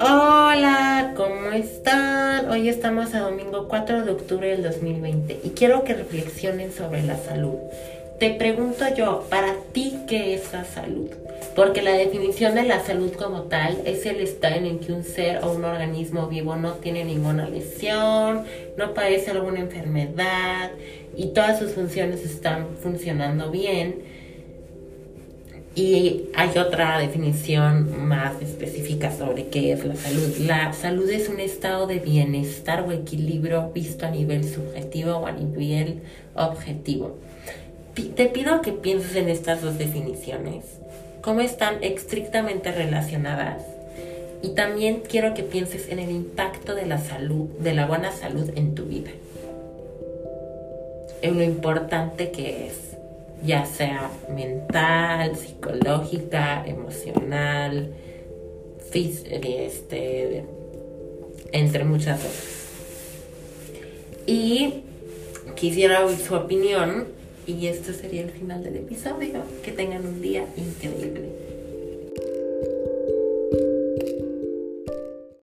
Hola, ¿cómo están? Hoy estamos a domingo 4 de octubre del 2020 y quiero que reflexionen sobre la salud. Te pregunto yo, ¿para ti qué es la salud? Porque la definición de la salud como tal es el estado en el que un ser o un organismo vivo no tiene ninguna lesión, no padece alguna enfermedad y todas sus funciones están funcionando bien y hay otra definición más específica sobre qué es la salud. La salud es un estado de bienestar o equilibrio visto a nivel subjetivo o a nivel objetivo. Te pido que pienses en estas dos definiciones, cómo están estrictamente relacionadas. Y también quiero que pienses en el impacto de la salud, de la buena salud en tu vida. En lo importante que es ya sea mental, psicológica, emocional, este, entre muchas otras. Y quisiera oír su opinión y este sería el final del episodio. Que tengan un día increíble.